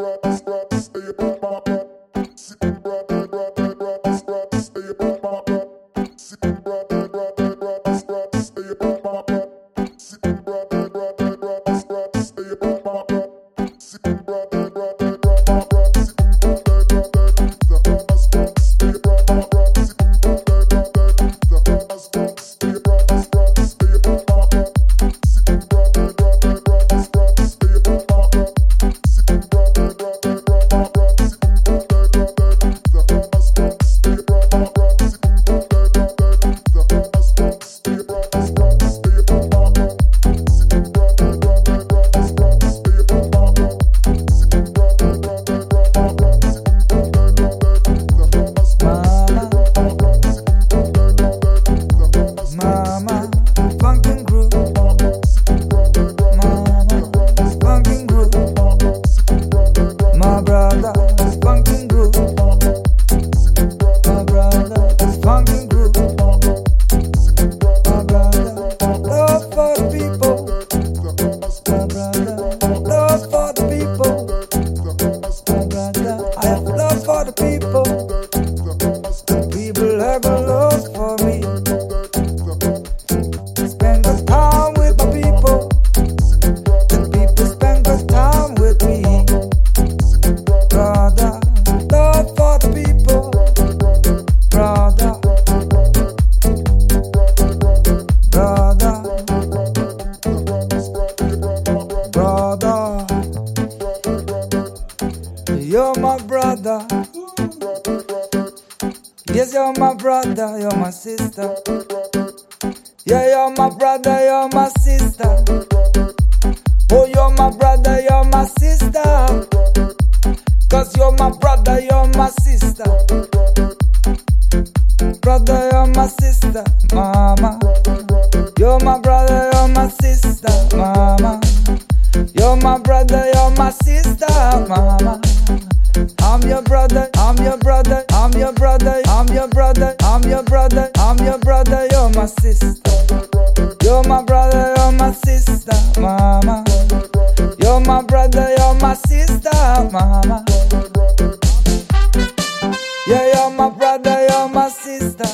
rocks, rocks, go. Yes, you're my brother, you're my sister. Yeah, you're my brother, you're my sister. Oh, you're my brother, you're my sister. Cause you're my brother, you're my sister. Brother, you're my sister, mama. You're my brother, you're my sister, mama. You're my brother, you're my sister, mama brother, I'm your brother, I'm your brother, I'm your brother, I'm your brother, I'm your brother, you're my sister. You're my brother, you're my sister, mama. You're my brother, you're my sister, mama. Yeah, you're my brother, you're my sister.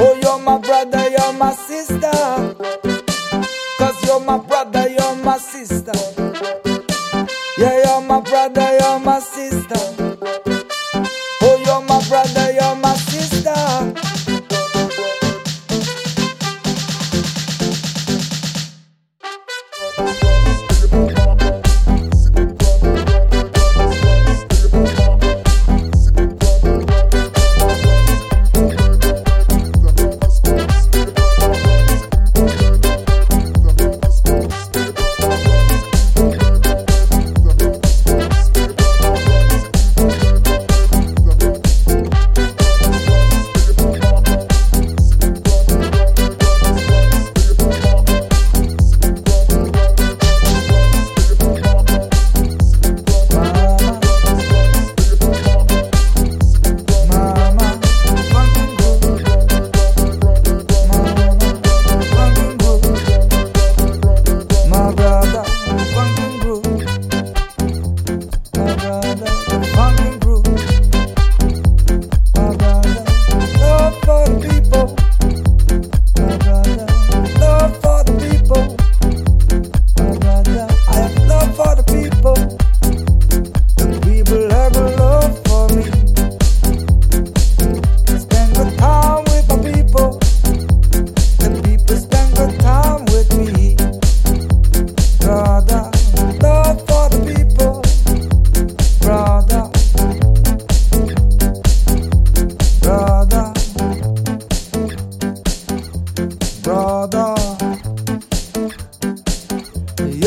Oh, you're my brother, you're my sister. Cause you're my brother, you're my sister. Yeah, you're my brother, you're my Oh, you're my brother, you're my sister.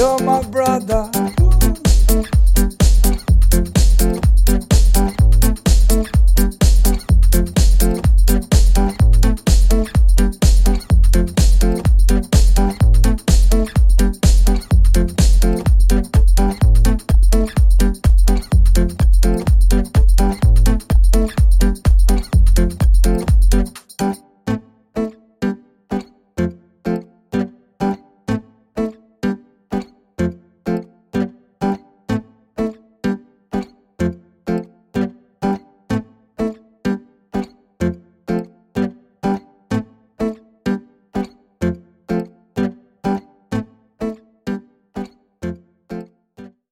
You're my brother.